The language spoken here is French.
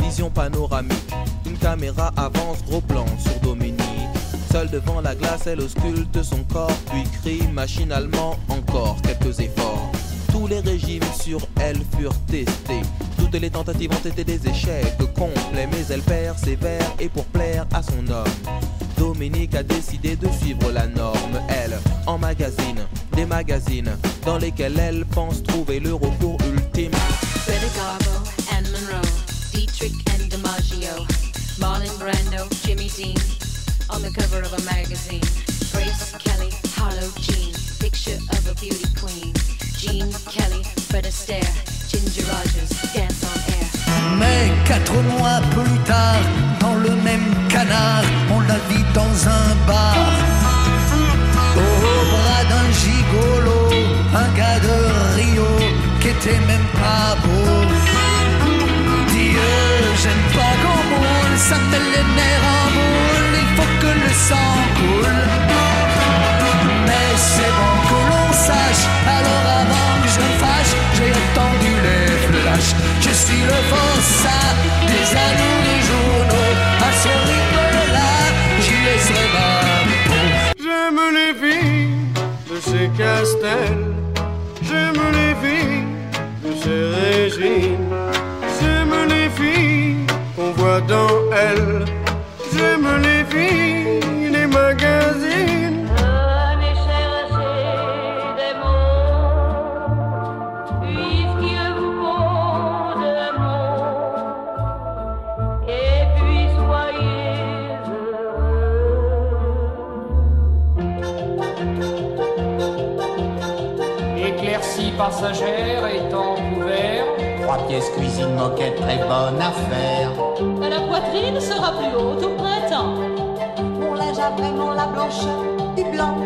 vision panoramique. Une caméra avance, gros plan sur Dominique. Seule devant la glace, elle ausculte son corps, puis crie machinalement encore quelques efforts. Tous les régimes sur elle furent testés. Toutes les tentatives ont été des échecs complets, mais elle persévère et pour plaire à son homme. Dominique a décidé de suivre la norme, elle, en magazine, des magazines dans lesquels elle pense trouver le recours ultime. On the cover of a magazine. Grace Kelly, Harlow Jean, picture of a beauty queen. Jean Kelly, Fred Astaire, Ginger Rogers, dance on air. Mais quatre mois plus tard, dans le même canard, on la vit dans un bar. Au bras d'un gigolo, un gars de Rio qui était même pas beau. Suis le forçat des anneaux des journaux, à ce rythme-là, j'y laisserai ma peau. J'aime les filles de ces castels, j'aime les filles de ces régimes, j'aime les filles qu'on voit dans elles, j'aime les filles des magazines. Éclaircie passagère étant couvert. Trois pièces cuisine moquette, très bonne affaire. La poitrine sera plus haute au printemps. Mon linge a vraiment la blancheur du blanc